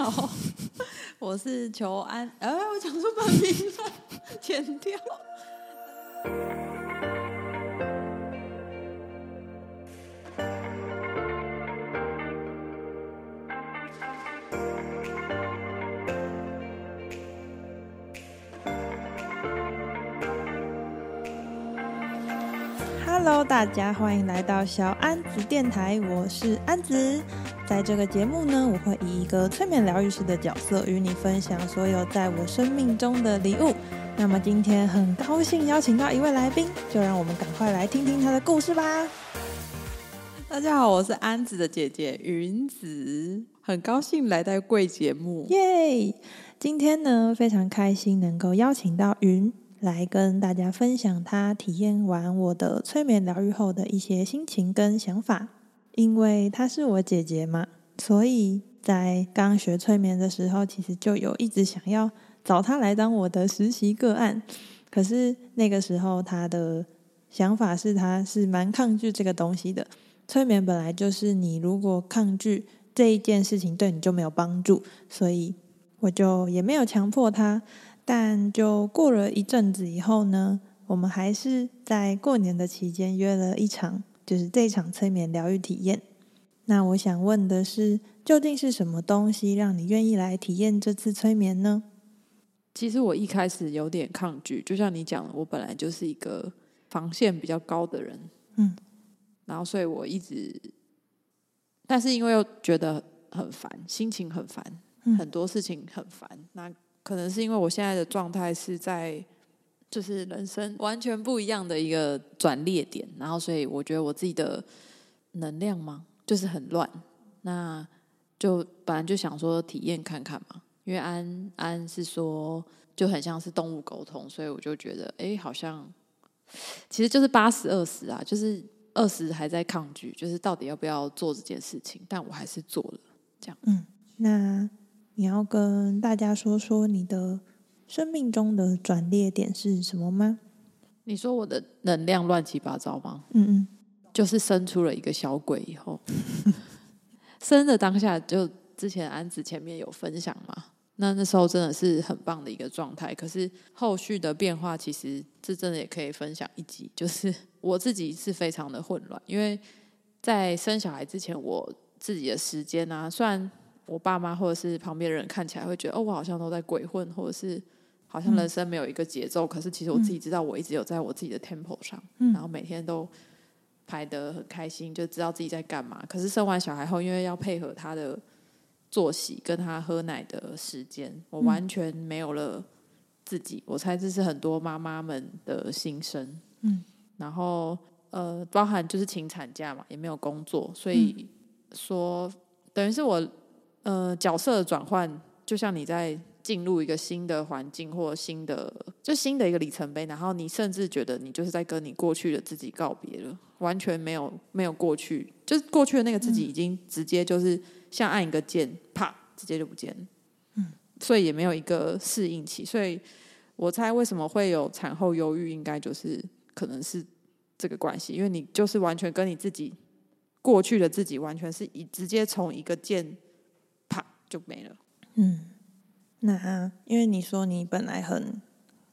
好，我是裘安。哎，我讲出本名了，剪掉。Hello，大家欢迎来到小安子电台，我是安子。在这个节目呢，我会以一个催眠疗愈师的角色与你分享所有在我生命中的礼物。那么今天很高兴邀请到一位来宾，就让我们赶快来听听他的故事吧。大家好，我是安子的姐姐云子，很高兴来到贵节目，耶！今天呢，非常开心能够邀请到云。来跟大家分享他体验完我的催眠疗愈后的一些心情跟想法。因为她是我姐姐嘛，所以在刚学催眠的时候，其实就有一直想要找她来当我的实习个案。可是那个时候，她的想法是，她是蛮抗拒这个东西的。催眠本来就是你如果抗拒这一件事情，对你就没有帮助，所以我就也没有强迫她。但就过了一阵子以后呢，我们还是在过年的期间约了一场，就是这场催眠疗愈体验。那我想问的是，究竟是什么东西让你愿意来体验这次催眠呢？其实我一开始有点抗拒，就像你讲的，我本来就是一个防线比较高的人，嗯，然后所以我一直，但是因为又觉得很烦，心情很烦，很多事情很烦，那。可能是因为我现在的状态是在，就是人生完全不一样的一个转捩点，然后所以我觉得我自己的能量嘛，就是很乱。那就本来就想说体验看看嘛，因为安安是说就很像是动物沟通，所以我就觉得哎，好像其实就是八十二十啊，就是二十还在抗拒，就是到底要不要做这件事情，但我还是做了，这样。嗯，那。你要跟大家说说你的生命中的转捩点是什么吗？你说我的能量乱七八糟吗？嗯嗯，就是生出了一个小鬼以后，生的当下就之前安子前面有分享嘛，那那时候真的是很棒的一个状态。可是后续的变化，其实这真的也可以分享一集，就是我自己是非常的混乱，因为在生小孩之前，我自己的时间啊，虽然。我爸妈或者是旁边的人看起来会觉得，哦，我好像都在鬼混，或者是好像人生没有一个节奏。嗯、可是其实我自己知道，我一直有在我自己的 tempo 上，嗯、然后每天都排得很开心，就知道自己在干嘛。可是生完小孩后，因为要配合他的作息跟他喝奶的时间，我完全没有了自己。我猜这是很多妈妈们的心声。嗯，然后呃，包含就是请产假嘛，也没有工作，所以说等于是我。呃，角色转换就像你在进入一个新的环境或新的就新的一个里程碑，然后你甚至觉得你就是在跟你过去的自己告别了，完全没有没有过去，就是过去的那个自己已经直接就是像按一个键，啪，直接就不见了。嗯，所以也没有一个适应期，所以我猜为什么会有产后忧郁，应该就是可能是这个关系，因为你就是完全跟你自己过去的自己完全是一直接从一个键啪。就没了。嗯，那因为你说你本来很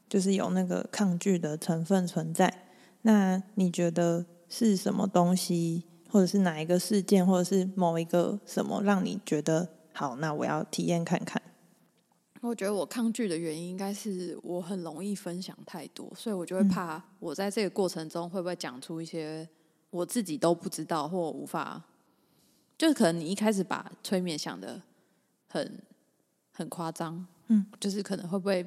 就是有那个抗拒的成分存在，那你觉得是什么东西，或者是哪一个事件，或者是某一个什么，让你觉得好？那我要体验看看。我觉得我抗拒的原因应该是我很容易分享太多，所以我就会怕我在这个过程中会不会讲出一些我自己都不知道或无法，就是可能你一开始把催眠想的。很很夸张，嗯，就是可能会不会，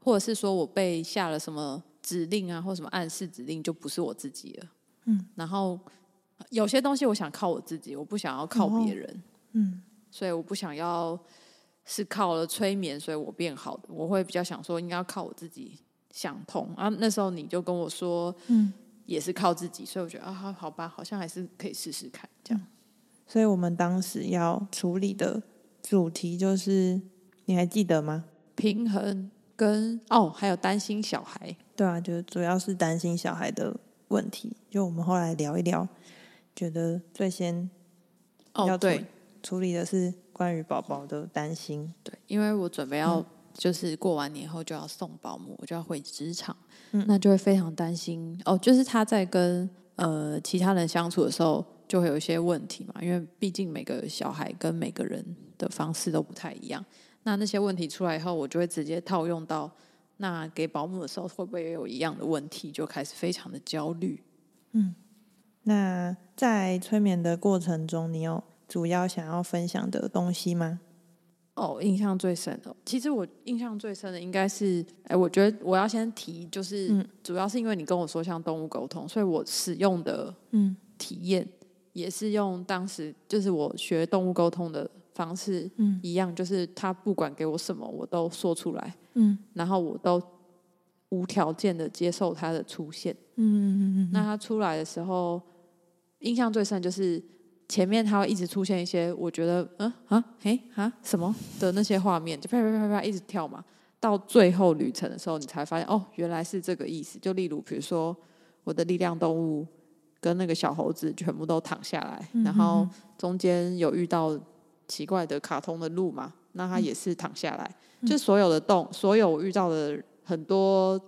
或者是说我被下了什么指令啊，或什么暗示指令，就不是我自己了，嗯。然后有些东西我想靠我自己，我不想要靠别人，哦，嗯。所以我不想要是靠了催眠，所以我变好的。我会比较想说，应该要靠我自己想通啊。那时候你就跟我说，嗯，也是靠自己，所以我觉得啊，好吧，好像还是可以试试看这样。所以我们当时要处理的。主题就是，你还记得吗？平衡跟哦，还有担心小孩。对啊，就主要是担心小孩的问题。就我们后来聊一聊，觉得最先要哦，对，处理的是关于宝宝的担心。对，因为我准备要就是过完年后就要送保姆，我就要回职场，嗯，那就会非常担心哦。就是他在跟呃其他人相处的时候，就会有一些问题嘛，因为毕竟每个小孩跟每个人的方式都不太一样。那那些问题出来以后，我就会直接套用到那给保姆的时候，会不会也有一样的问题？就开始非常的焦虑。嗯，那在催眠的过程中，你有主要想要分享的东西吗？哦，印象最深的，其实我印象最深的应该是，哎，我觉得我要先提，就是主要是因为你跟我说像动物沟通，所以我使用的嗯体验也是用当时就是我学动物沟通的。方式一样，就是他不管给我什么，我都说出来，嗯，然后我都无条件的接受他的出现，嗯嗯嗯嗯。那他出来的时候，印象最深就是前面他会一直出现一些我觉得嗯啊嘿啊什么的那些画面，就啪啪啪啪一直跳嘛。到最后旅程的时候，你才发现哦，原来是这个意思。就例如比如说我的力量动物跟那个小猴子全部都躺下来，然后中间有遇到。奇怪的卡通的路嘛，那他也是躺下来，嗯、就所有的动，所有我遇到的很多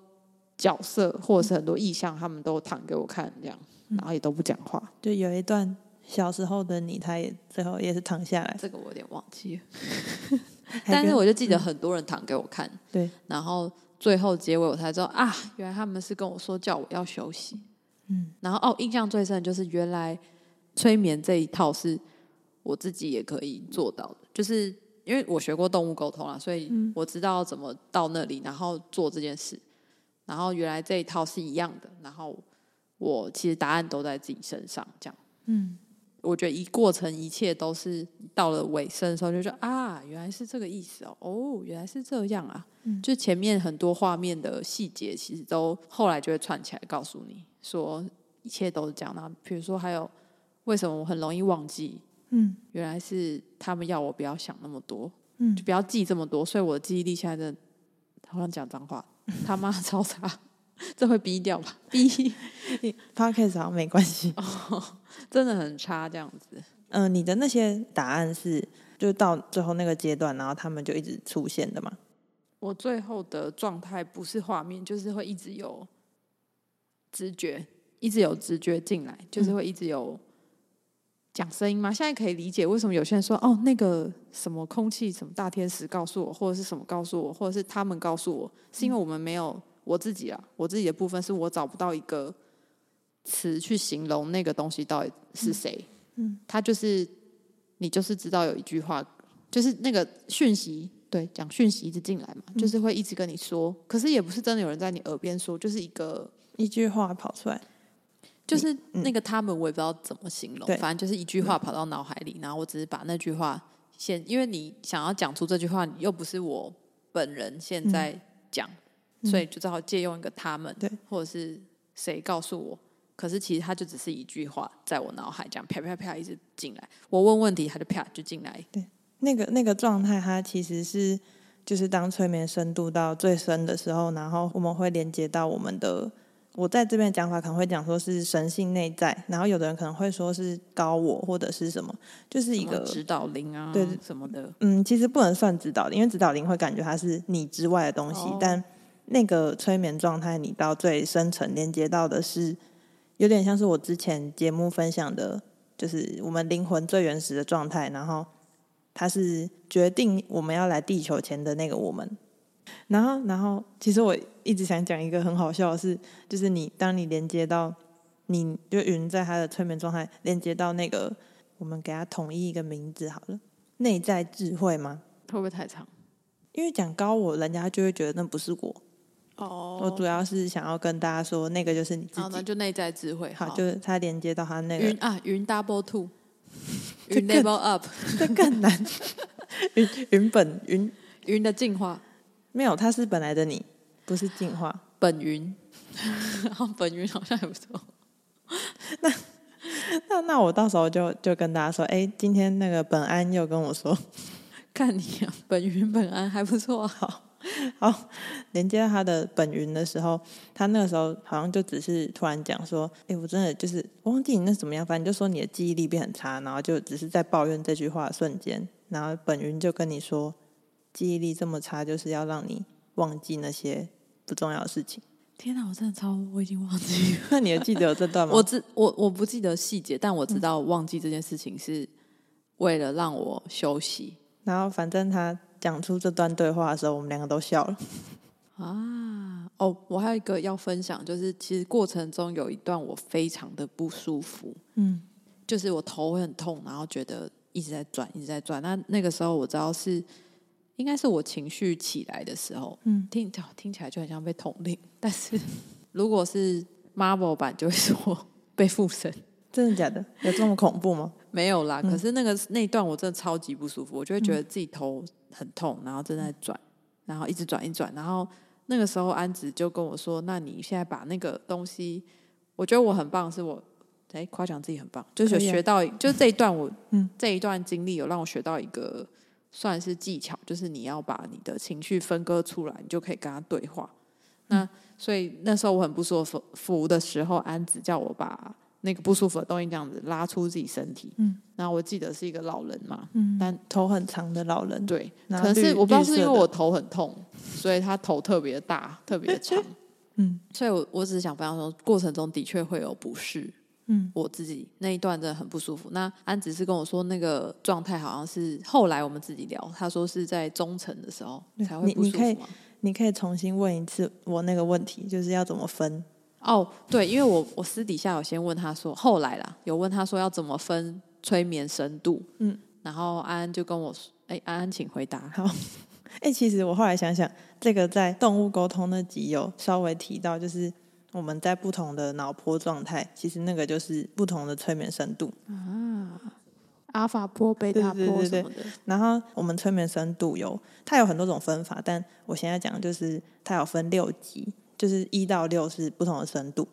角色或者是很多意象，他们都躺给我看，这样，然后也都不讲话。就有一段小时候的你，他也最后也是躺下来，这个我有点忘记了，但是我就记得很多人躺给我看，对，然后最后结尾我才知道啊，原来他们是跟我说叫我要休息，嗯，然后哦，印象最深就是原来催眠这一套是。我自己也可以做到的，就是因为我学过动物沟通啊，所以我知道怎么到那里，然后做这件事。然后原来这一套是一样的，然后我其实答案都在自己身上，这样。嗯，我觉得一过程一切都是到了尾声的时候，就说啊，原来是这个意思哦，哦，原来是这样啊。嗯，就前面很多画面的细节，其实都后来就会串起来，告诉你说一切都是这样。那比如说还有为什么我很容易忘记？嗯，原来是他们要我不要想那么多，嗯，就不要记这么多，所以我的记忆力现在真的好像讲脏话，他妈超差，这会逼掉吧？逼，Podcast 好像没关系，哦，真的很差这样子。嗯、呃，你的那些答案是就到最后那个阶段，然后他们就一直出现的吗？我最后的状态不是画面，就是会一直有直觉，一直有直觉进来，就是会一直有。讲声音吗？现在可以理解为什么有些人说哦，那个什么空气什么大天使告诉我，或者是什么告诉我，或者是他们告诉我，是因为我们没有我自己啊，我自己的部分是我找不到一个词去形容那个东西到底是谁。嗯，他就是你，就是知道有一句话，就是那个讯息，对，讲讯息一直进来嘛，就是会一直跟你说，可是也不是真的有人在你耳边说，就是一个一句话跑出来。就是那个他们，我也不知道怎么形容，反正就是一句话跑到脑海里，然后我只是把那句话现，因为你想要讲出这句话，又不是我本人现在讲，所以就只好借用一个他们，对或者是谁告诉我。可是其实他就只是一句话，在我脑海这样啪啪啪一直进来，我问问题，他就啪就进来。对，那个那个状态，它其实是就是当催眠深度到最深的时候，然后我们会连接到我们的。我在这边讲法可能会讲说是神性内在，然后有的人可能会说是高我或者是什么，就是一个指导灵啊，对什么的。嗯，其实不能算指导灵，因为指导灵会感觉它是你之外的东西，哦、但那个催眠状态，你到最深层连接到的是，有点像是我之前节目分享的，就是我们灵魂最原始的状态，然后它是决定我们要来地球前的那个我们。然后，然后，其实我一直想讲一个很好笑的事，就是你当你连接到，你就云在他的催眠状态，连接到那个，我们给他统一一个名字好了，内在智慧吗？会不会太长？因为讲高我，人家就会觉得那不是我。哦。我主要是想要跟大家说，那个就是你自己。好，那就内在智慧。好，就是他连接到他那个。云啊，云 double two，云 double up，这更难。云云本云 云的进化。没有，他是本来的你，不是进化。本云，本云好像也不错。那那那我到时候就就跟大家说，哎，今天那个本安又跟我说，看你啊，本云本安还不错，好，好，连接到他的本云的时候，他那个时候好像就只是突然讲说：“哎，我真的就是我忘记你那怎么样，反正就说你的记忆力变很差，然后就只是在抱怨这句话的瞬间，然后本云就跟你说，记忆力这么差，就是要让你忘记那些不重要的事情。”天哪，我真的超，我已经忘记了。那 你还记得有这段吗？我知我我不记得细节，但我知道忘记这件事情是为了让我休息。然后反正他。讲出这段对话的时候，我们两个都笑了。啊，哦，我还有一个要分享，就是其实过程中有一段我非常的不舒服，嗯，就是我头会很痛，然后觉得一直在转，一直在转。那那个时候我知道是应该是我情绪起来的时候，嗯，听听起来就很像被统领，但是如果是 Marvel 版，就会说被附身。真的假的？有这么恐怖吗？没有啦，可是那个那一段我真的超级不舒服，我就会觉得自己头。很痛，然后正在转，然后一直转一转，然后那个时候安子就跟我说：“那你现在把那个东西，我觉得我很棒，是我哎夸奖自己很棒，就是学到，啊、就是这一段我嗯这一段经历有让我学到一个算是技巧，就是你要把你的情绪分割出来，你就可以跟他对话。那、嗯、所以那时候我很不舒服的时候，安子叫我把。那个不舒服的东西这样子拉出自己身体，嗯，然后我记得是一个老人嘛，嗯，但头很长的老人，对，可能是我不知道是因为我头很痛，所以他头特别大，特别长，嗯，所以我我只是想分享说，过程中的确会有不适，嗯，我自己那一段真的很不舒服。那安只是跟我说那个状态好像是后来我们自己聊，他说是在中层的时候才会不舒服。你你可以你可以重新问一次我那个问题，就是要怎么分？哦，oh, 对，因为我我私底下有先问他说，后来啦，有问他说要怎么分催眠深度，嗯，然后安安就跟我说，哎，安安请回答。好，哎，其实我后来想想，这个在动物沟通那集有稍微提到，就是我们在不同的脑波状态，其实那个就是不同的催眠深度啊，阿法波、贝塔波什么的。然后我们催眠深度有，它有很多种分法，但我现在讲的就是它有分六级。就是一到六是不同的深度，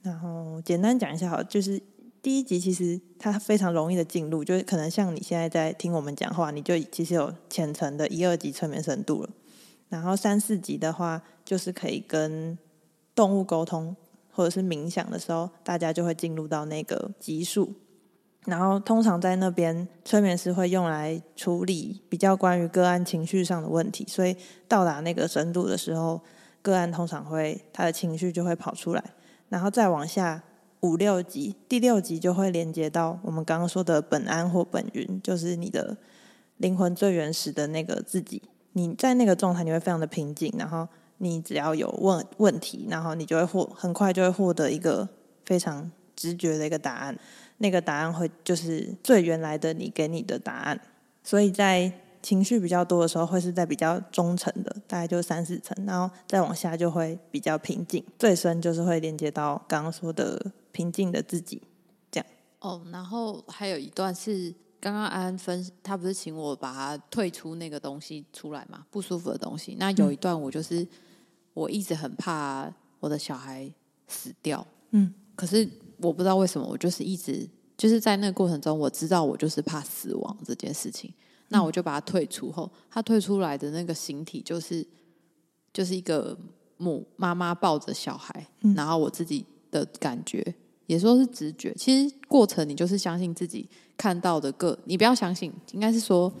然后简单讲一下好，就是第一级其实它非常容易的进入，就是可能像你现在在听我们讲话，你就其实有浅层的一二级催眠深度了。然后三四级的话，就是可以跟动物沟通或者是冥想的时候，大家就会进入到那个级数。然后通常在那边，催眠师会用来处理比较关于个案情绪上的问题，所以到达那个深度的时候。个案通常会他的情绪就会跑出来，然后再往下五六级，第六级就会连接到我们刚刚说的本安或本云，就是你的灵魂最原始的那个自己。你在那个状态，你会非常的平静，然后你只要有问问题，然后你就会获很快就会获得一个非常直觉的一个答案。那个答案会就是最原来的你给你的答案，所以在。情绪比较多的时候，会是在比较中层的，大概就三四层，然后再往下就会比较平静，最深就是会连接到刚刚说的平静的自己，这样。哦，然后还有一段是刚刚安安分，他不是请我把它退出那个东西出来嘛，不舒服的东西。那有一段我就是、嗯、我一直很怕我的小孩死掉，嗯，可是我不知道为什么，我就是一直就是在那个过程中，我知道我就是怕死亡这件事情。那我就把它退出后，它退出来的那个形体就是就是一个母妈妈抱着小孩，嗯、然后我自己的感觉也说是直觉。其实过程你就是相信自己看到的各，你不要相信，应该是说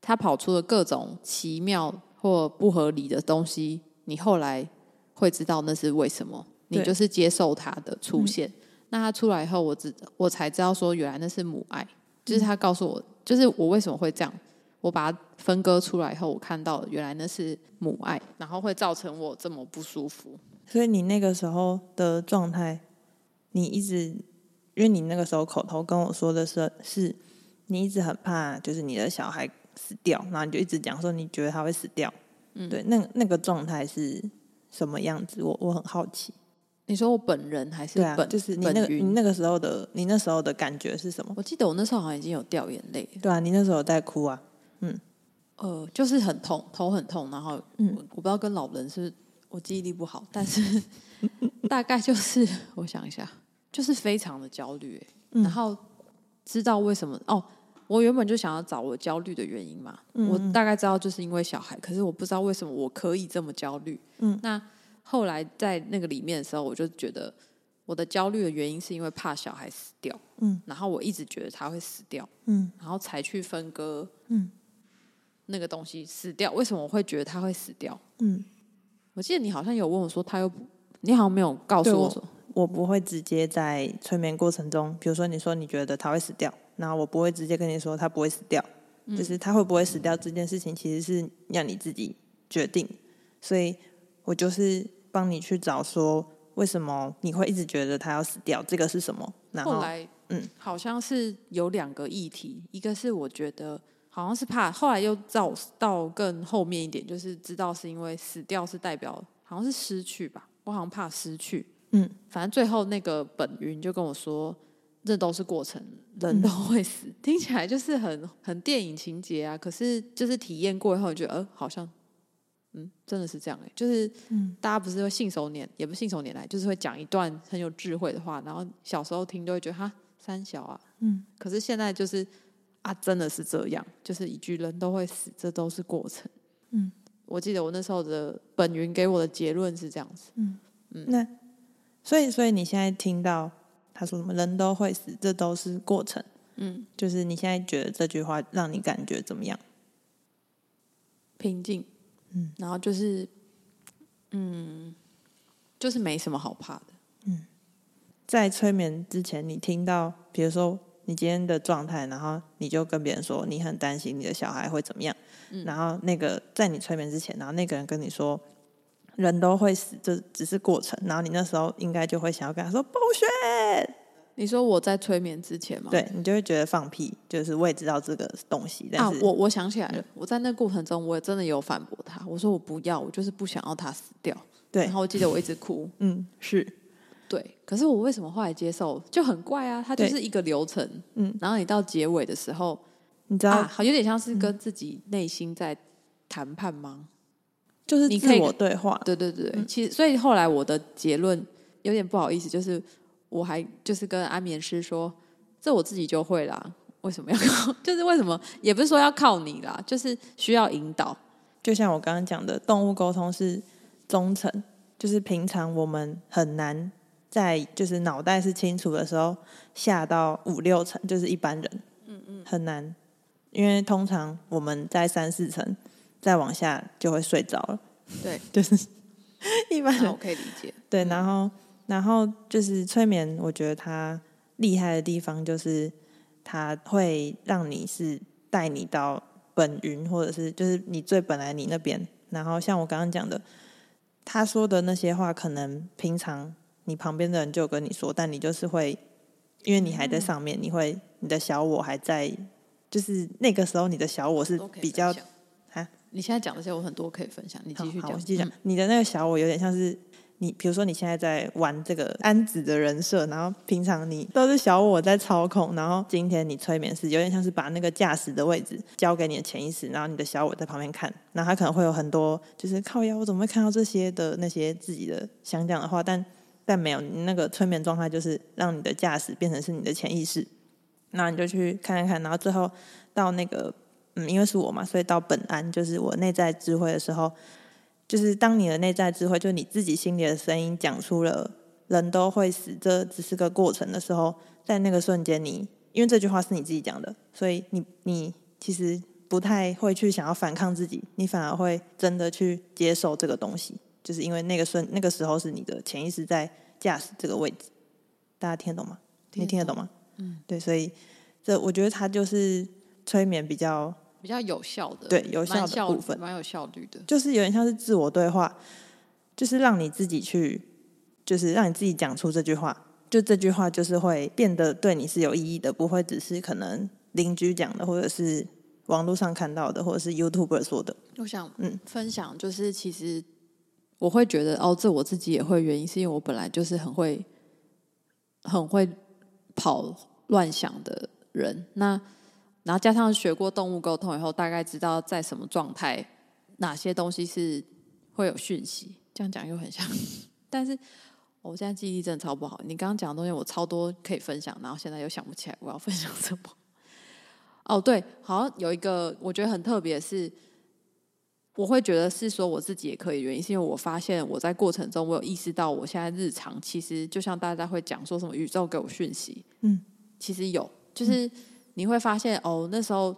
他跑出了各种奇妙或不合理的东西，你后来会知道那是为什么。你就是接受他的出现。嗯、那他出来以后，我知我才知道说，原来那是母爱，就是他告诉我。就是我为什么会这样？我把它分割出来以后，我看到原来那是母爱，然后会造成我这么不舒服。所以你那个时候的状态，你一直，因为你那个时候口头跟我说的是，是你一直很怕，就是你的小孩死掉，然后你就一直讲说你觉得他会死掉。嗯，对，那那个状态是什么样子？我我很好奇。你说我本人还是啊，就是你那个你那个时候的你那时候的感觉是什么？我记得我那时候好像已经有掉眼泪。对啊，你那时候在哭啊。嗯，呃，就是很痛，头很痛，然后嗯，我不知道跟老人是我记忆力不好，但是 大概就是我想一下，就是非常的焦虑，嗯、然后知道为什么哦，我原本就想要找我焦虑的原因嘛，嗯、我大概知道就是因为小孩，可是我不知道为什么我可以这么焦虑。嗯，那后来在那个里面的时候，我就觉得我的焦虑的原因是因为怕小孩死掉。嗯，然后我一直觉得他会死掉。嗯，然后才去分割。嗯，那个东西死掉，为什么我会觉得他会死掉？嗯，我记得你好像有问我说，他又你好像没有告诉我说。我不会直接在催眠过程中，比如说你说你觉得他会死掉，然后我不会直接跟你说他不会死掉，嗯、就是他会不会死掉这件事情其实是让你自己决定，所以我就是帮你去找说为什么你会一直觉得他要死掉，这个是什么？然后，后来嗯，好像是有两个议题，一个是我觉得好像是怕，后来又找到更后面一点，就是知道是因为死掉是代表好像是失去吧，我好像怕失去。嗯，反正最后那个本云就跟我说，这都是过程，人都会死，嗯、听起来就是很很电影情节啊。可是就是体验过以后，觉得呃，好像，嗯，真的是这样哎、欸。就是，嗯，大家不是会信手拈，也不信手拈来，就是会讲一段很有智慧的话，然后小时候听都会觉得哈三小啊，嗯。可是现在就是啊，真的是这样，就是一句人都会死，这都是过程。嗯，我记得我那时候的本云给我的结论是这样子。嗯嗯，那。所以，所以你现在听到他说什么“人都会死”，这都是过程。嗯，就是你现在觉得这句话让你感觉怎么样？平静。嗯，然后就是，嗯，就是没什么好怕的。嗯，在催眠之前，你听到，比如说你今天的状态，然后你就跟别人说你很担心你的小孩会怎么样。嗯，然后那个在你催眠之前，然后那个人跟你说。人都会死，就只是过程。然后你那时候应该就会想要跟他说 bullshit。你说我在催眠之前吗？对，你就会觉得放屁，就是我也知道这个东西。但是啊，我我想起来了，我在那过程中，我也真的有反驳他。我说我不要，我就是不想要他死掉。对，然后我记得我一直哭。嗯，是对。可是我为什么后来接受？就很怪啊，它就是一个流程。嗯，然后你到结尾的时候，你知道，啊，好有点像是跟自己内心在谈判吗？就是你自我对话，对对对，其实所以后来我的结论有点不好意思，就是我还就是跟安眠师说，这我自己就会啦，为什么要靠？就是为什么也不是说要靠你啦，就是需要引导。就像我刚刚讲的，动物沟通是中层，就是平常我们很难在就是脑袋是清楚的时候下到五六层，就是一般人，嗯嗯，很难，因为通常我们在三四层。再往下就会睡着了，对，就是一般人我可以理解。对，然后，然后就是催眠，我觉得它厉害的地方就是它会让你是带你到本云，或者是就是你最本来你那边。然后像我刚刚讲的，他说的那些话，可能平常你旁边的人就跟你说，但你就是会，因为你还在上面，嗯、你会你的小我还在，就是那个时候你的小我是比较。你现在讲的这些，我很多可以分享。你继续讲，继续讲。你的那个小我有点像是你，比如说你现在在玩这个安子的人设，然后平常你都是小我在操控，然后今天你催眠是有点像是把那个驾驶的位置交给你的潜意识，然后你的小我在旁边看，然后他可能会有很多就是靠腰，我怎么会看到这些的那些自己的想讲的话，但但没有，你那个催眠状态就是让你的驾驶变成是你的潜意识，那你就去看看看，然后最后到那个。嗯，因为是我嘛，所以到本安就是我内在智慧的时候，就是当你的内在智慧，就你自己心里的声音讲出了“人都会死，这只是个过程”的时候，在那个瞬间你，你因为这句话是你自己讲的，所以你你其实不太会去想要反抗自己，你反而会真的去接受这个东西，就是因为那个瞬那个时候是你的潜意识在驾驶这个位置，大家听得懂吗？你听得懂吗？嗯，对，所以这我觉得它就是催眠比较。比较有效的，对，有效的部分，蛮有效率的，就是有点像是自我对话，就是让你自己去，就是让你自己讲出这句话，就这句话就是会变得对你是有意义的，不会只是可能邻居讲的，或者是网络上看到的，或者是 YouTuber 说的。我想，嗯，分享就是其实我会觉得，哦，这我自己也会，原因是因为我本来就是很会很会跑乱想的人，那。然后加上学过动物沟通以后，大概知道在什么状态，哪些东西是会有讯息。这样讲又很像，但是我现在记忆力真的超不好。你刚刚讲的东西我超多可以分享，然后现在又想不起来我要分享什么。哦，对，好像有一个我觉得很特别是，我会觉得是说我自己也可以原因，是因为我发现我在过程中，我有意识到我现在日常其实就像大家会讲说什么宇宙给我讯息，嗯，其实有，就是你会发现哦，那时候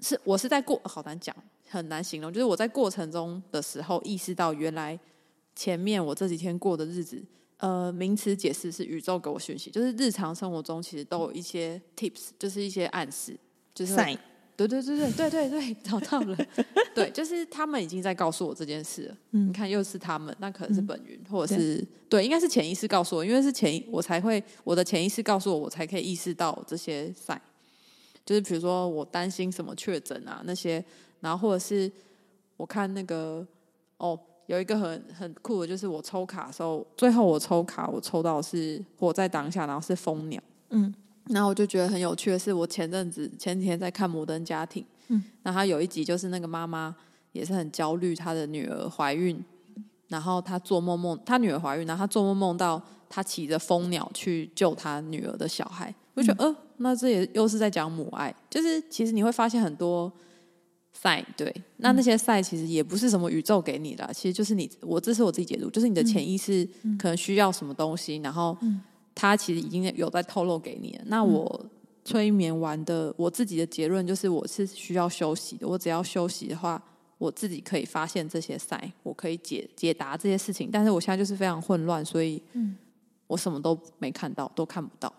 是我是在过，好难讲，很难形容，就是我在过程中的时候意识到原来前面我这几天过的日子。呃，名词解释是宇宙给我讯息，就是日常生活中其实都有一些 tips，就是一些暗示，就是对对对对对对对，找到了，对，就是他们已经在告诉我这件事了。嗯，你看又是他们，那可能是本云，嗯、或者是对，对，应该是潜意识告诉我，因为是潜我才会我的潜意识告诉我，我才可以意识到这些 sign，就是比如说我担心什么确诊啊那些，然后或者是我看那个哦。有一个很很酷的，就是我抽卡的时候，最后我抽卡，我抽到是活在当下，然后是蜂鸟，嗯，然后我就觉得很有趣的是，我前阵子前几天在看《摩登家庭》，嗯，然后他有一集就是那个妈妈也是很焦虑，她的女儿怀孕，然后她做梦梦，她女儿怀孕，然后她做梦梦到她骑着蜂鸟去救她女儿的小孩，我就觉得，嗯、呃，那这也又是在讲母爱，就是其实你会发现很多。赛对，那那些赛其实也不是什么宇宙给你的，其实就是你我这是我自己解读，就是你的潜意识可能需要什么东西，然后他其实已经有在透露给你了。那我催眠完的我自己的结论就是，我是需要休息的。我只要休息的话，我自己可以发现这些赛，我可以解解答这些事情。但是我现在就是非常混乱，所以我什么都没看到，都看不到。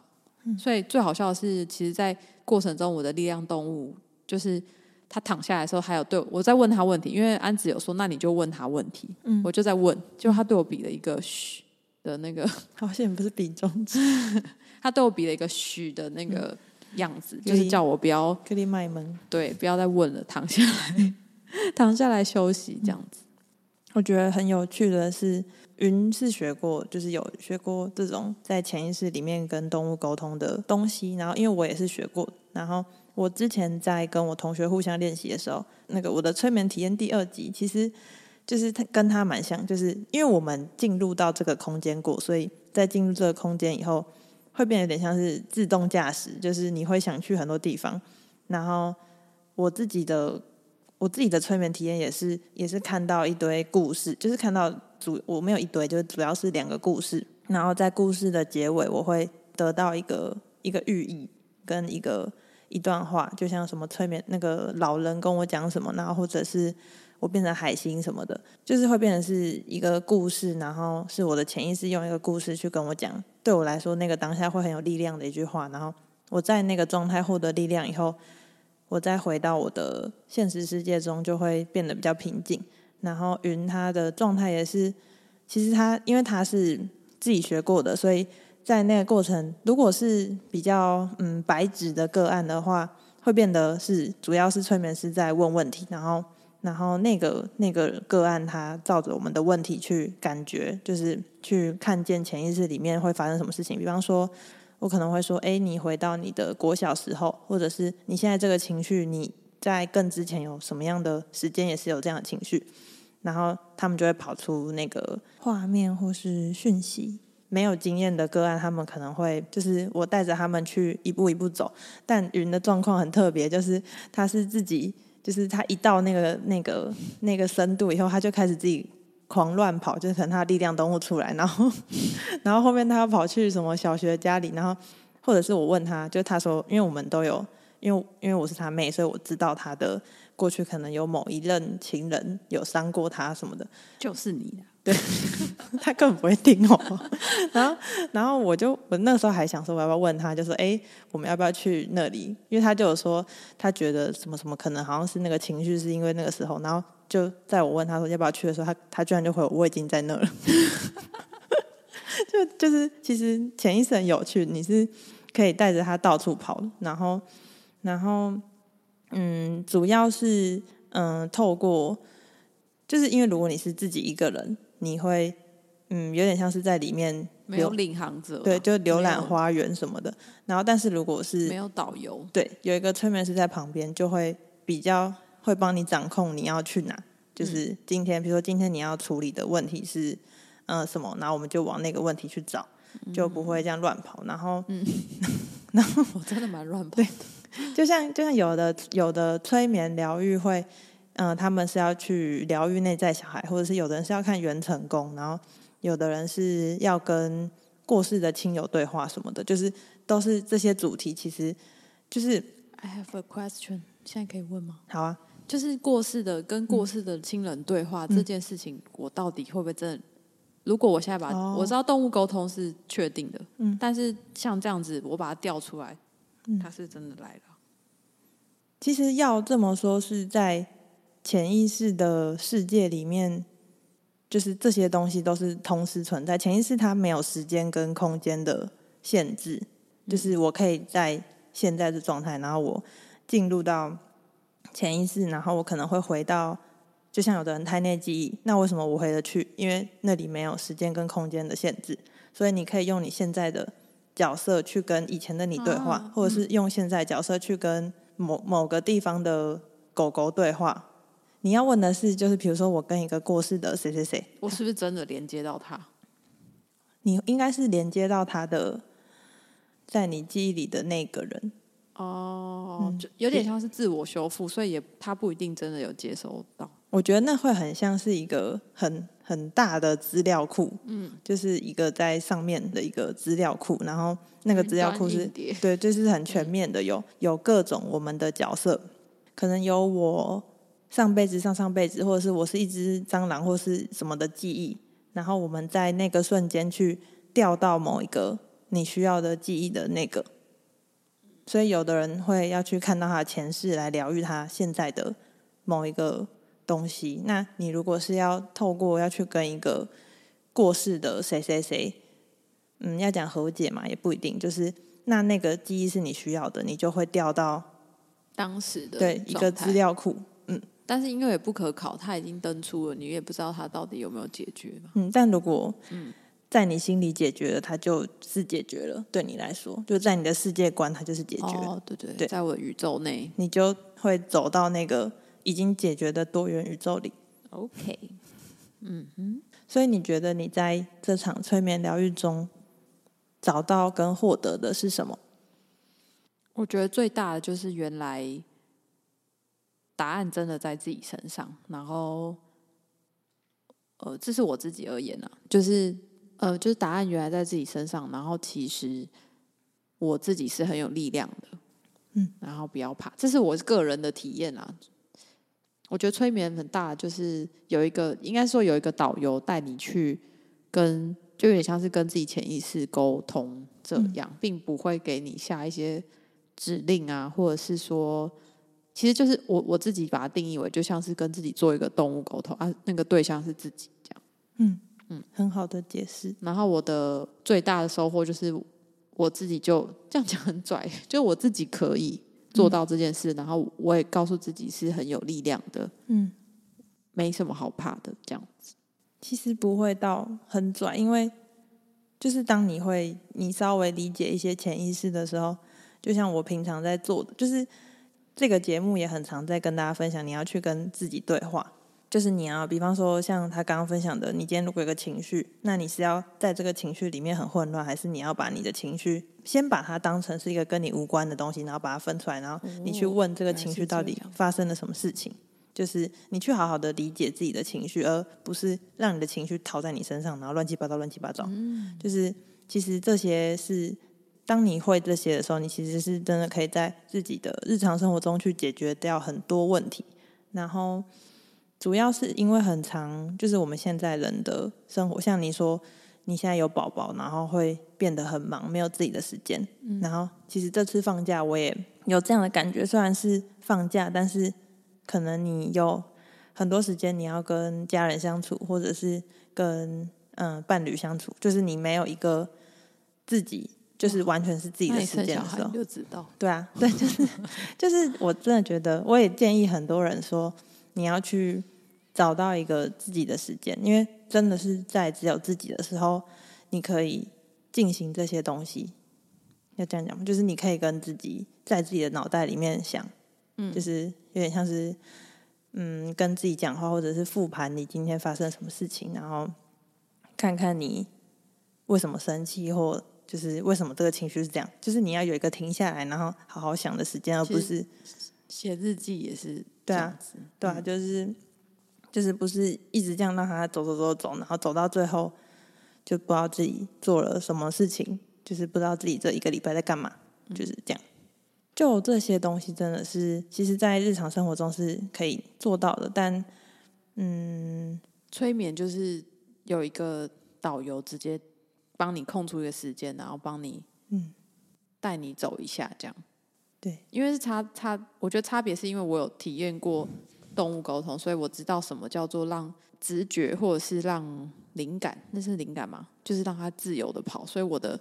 所以最好笑的是，其实，在过程中，我的力量动物就是。他躺下来的时候，还有对我在问他问题，因为安子有说，那你就问他问题。嗯，我就在问，就他对我比了一个嘘的那个，好像不是比中指，他对我比了一个嘘的那个样子，嗯、就是叫我不要给你卖萌，对，不要再问了，躺下来，躺下来休息这样子。我觉得很有趣的是，云是学过，就是有学过这种在潜意识里面跟动物沟通的东西，然后因为我也是学过，然后。我之前在跟我同学互相练习的时候，那个我的催眠体验第二集，其实就是跟他蛮像，就是因为我们进入到这个空间过，所以在进入这个空间以后，会变得有点像是自动驾驶，就是你会想去很多地方。然后我自己的我自己的催眠体验也是也是看到一堆故事，就是看到主我没有一堆，就是主要是两个故事。然后在故事的结尾，我会得到一个一个寓意跟一个。一段话，就像什么催眠那个老人跟我讲什么，然后或者是我变成海星什么的，就是会变成是一个故事，然后是我的潜意识用一个故事去跟我讲。对我来说，那个当下会很有力量的一句话。然后我在那个状态获得力量以后，我再回到我的现实世界中，就会变得比较平静。然后云他的状态也是，其实他因为他是自己学过的，所以。在那个过程，如果是比较嗯白纸的个案的话，会变得是主要是催眠师在问问题，然后然后那个那个个案他照着我们的问题去感觉，就是去看见潜意识里面会发生什么事情。比方说，我可能会说：“哎，你回到你的国小时候，或者是你现在这个情绪，你在更之前有什么样的时间也是有这样的情绪。”然后他们就会跑出那个画面或是讯息。没有经验的个案，他们可能会就是我带着他们去一步一步走。但云的状况很特别，就是他是自己，就是他一到那个那个那个深度以后，他就开始自己狂乱跑，就是可能他的力量动物出来，然后 然后后面他要跑去什么小学家里，然后或者是我问他，就他说，因为我们都有，因为因为我是他妹，所以我知道他的过去可能有某一任情人有伤过他什么的，就是你。对，他根本不会听哦。然后，然后我就我那时候还想说，我要不要问他，就是：“哎，我们要不要去那里？”因为他就有说，他觉得什么什么，可能好像是那个情绪是因为那个时候。然后就在我问他说要不要去的时候，他他居然就回我：“我已经在那了。”就就是其实潜意识很有趣，你是可以带着他到处跑。然后，然后嗯，主要是嗯，透过。就是因为如果你是自己一个人，你会嗯有点像是在里面没有领航者，对，就浏览花园什么的。然后，但是如果是没有导游，对，有一个催眠师在旁边，就会比较会帮你掌控你要去哪。就是今天，比如说今天你要处理的问题是嗯、呃、什么，然后我们就往那个问题去找，就不会这样乱跑。然后，嗯，然后我真的蛮乱跑的。对 就像就像有的有的催眠疗愈会，嗯、呃，他们是要去疗愈内在小孩，或者是有的人是要看元成功，然后有的人是要跟过世的亲友对话什么的，就是都是这些主题，其实就是。I have a question，现在可以问吗？好啊，就是过世的跟过世的亲人对话、嗯、这件事情，我到底会不会真的？如果我现在把、哦、我知道动物沟通是确定的，嗯，但是像这样子，我把它调出来，嗯，它是真的来了。其实要这么说，是在潜意识的世界里面，就是这些东西都是同时存在。潜意识它没有时间跟空间的限制，就是我可以在。现在的状态，然后我进入到潜意识，然后我可能会回到，就像有的人胎内记忆，那为什么我回得去？因为那里没有时间跟空间的限制，所以你可以用你现在的角色去跟以前的你对话，啊、或者是用现在角色去跟某某个地方的狗狗对话。你要问的是，就是比如说我跟一个过世的谁谁谁，我是不是真的连接到他？你应该是连接到他的。在你记忆里的那个人哦，就有点像是自我修复，所以也他不一定真的有接收到。我觉得那会很像是一个很很大的资料库，嗯，就是一个在上面的一个资料库，然后那个资料库是对，就是很 全面的，有有各种我们的角色，可能有我上辈子、上上辈子，或者是我是一只蟑螂，或是什么的记忆，然后我们在那个瞬间去调到某一个。你需要的记忆的那个，所以有的人会要去看到他的前世来疗愈他现在的某一个东西。那你如果是要透过要去跟一个过世的谁谁谁，嗯，要讲和解嘛，也不一定。就是那那个记忆是你需要的，你就会调到当时的对一个资料库。嗯，但是因为也不可考，他已经登出了，你也不知道他到底有没有解决嘛。嗯，但如果嗯。在你心里解决了，它就是解决了。对你来说，就在你的世界观，它就是解决了。哦，对对对，在我的宇宙内，你就会走到那个已经解决的多元宇宙里。OK，嗯哼。所以你觉得你在这场催眠疗愈中找到跟获得的是什么？我觉得最大的就是原来答案真的在自己身上。然后，呃，这是我自己而言啊，就是。呃，就是答案原来在自己身上，然后其实我自己是很有力量的，嗯，然后不要怕，这是我个人的体验啊。我觉得催眠很大，就是有一个，应该说有一个导游带你去跟，就有点像是跟自己潜意识沟通这样，嗯，并不会给你下一些指令啊，或者是说，其实就是我我自己把它定义为，就像是跟自己做一个动物沟通啊，那个对象是自己这样，嗯。嗯，很好的解释。然后我的最大的收获就是我自己就这样讲很拽，就我自己可以做到这件事，嗯、然后我也告诉自己是很有力量的，嗯，没什么好怕的这样子。其实不会到很拽，因为就是当你会你稍微理解一些潜意识的时候，就像我平常在做的，就是这个节目也很常在跟大家分享，你要去跟自己对话。就是你啊，比方说像他刚刚分享的，你今天如果有个情绪，那你是要在这个情绪里面很混乱，还是你要把你的情绪先把它当成是一个跟你无关的东西，然后把它分出来，然后你去问这个情绪到底发生了什么事情？就是你去好好的理解自己的情绪，而不是让你的情绪逃在你身上，然后乱七八糟、乱七八糟。嗯就是其实这些是当你会这些的时候，你其实是真的可以在自己的日常生活中去解决掉很多问题，然后。主要是因为很长，就是我们现在人的生活，像你说，你现在有宝宝，然后会变得很忙，没有自己的时间。嗯。然后，其实这次放假我也有这样的感觉，虽然是放假，但是可能你有很多时间，你要跟家人相处，或者是跟嗯伴侣相处，就是你没有一个自己，就是完全是自己的时间的时候，就知道。对啊，对，就是就是，我真的觉得，我也建议很多人说，你要去。找到一个自己的时间，因为真的是在只有自己的时候，你可以进行这些东西。要这样讲吗？就是你可以跟自己在自己的脑袋里面想，嗯，就是有点像是嗯跟自己讲话，或者是复盘你今天发生什么事情，然后看看你为什么生气，或就是为什么这个情绪是这样，就是你要有一个停下来，然后好好想的时间，而不是写日记也是对啊，对啊，就是就是不是一直这样让他走走走走，然后走到最后就不知道自己做了什么事情，就是不知道自己这一个礼拜在干嘛，就是这样。就这些东西真的是，其实，在日常生活中是可以做到的，但嗯，催眠就是有一个导游直接。帮你空出一个时间，然后帮你嗯带你走一下，这样对，因为是差差，我觉得差别是因为我有体验过动物沟通，所以我知道什么叫做让直觉或者是让灵感，那是灵感吗？就是让它自由的跑，所以我的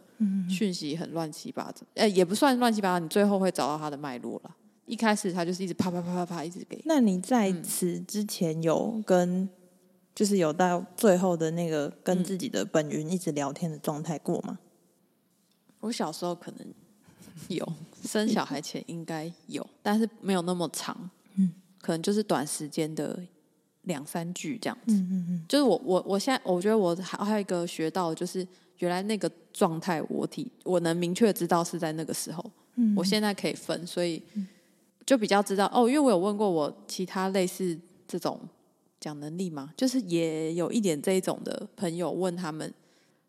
讯息很乱七八糟，哎，也不算乱七八糟，你最后会找到它的脉络了。一开始它就是一直啪啪啪啪啪一直给。那你在此之前有跟？就是有到最后的那个跟自己的本源一直聊天的状态过吗？我小时候可能有，生小孩前应该有，但是没有那么长。嗯，可能就是短时间的两三句这样子。嗯嗯嗯。就是我我我现在我觉得我还还有一个学到，就是原来那个状态，我体我能明确知道是在那个时候。嗯。我现在可以分，所以就比较知道哦，因为我有问过我其他类似这种。讲能力吗？就是也有一点这一种的朋友问他们，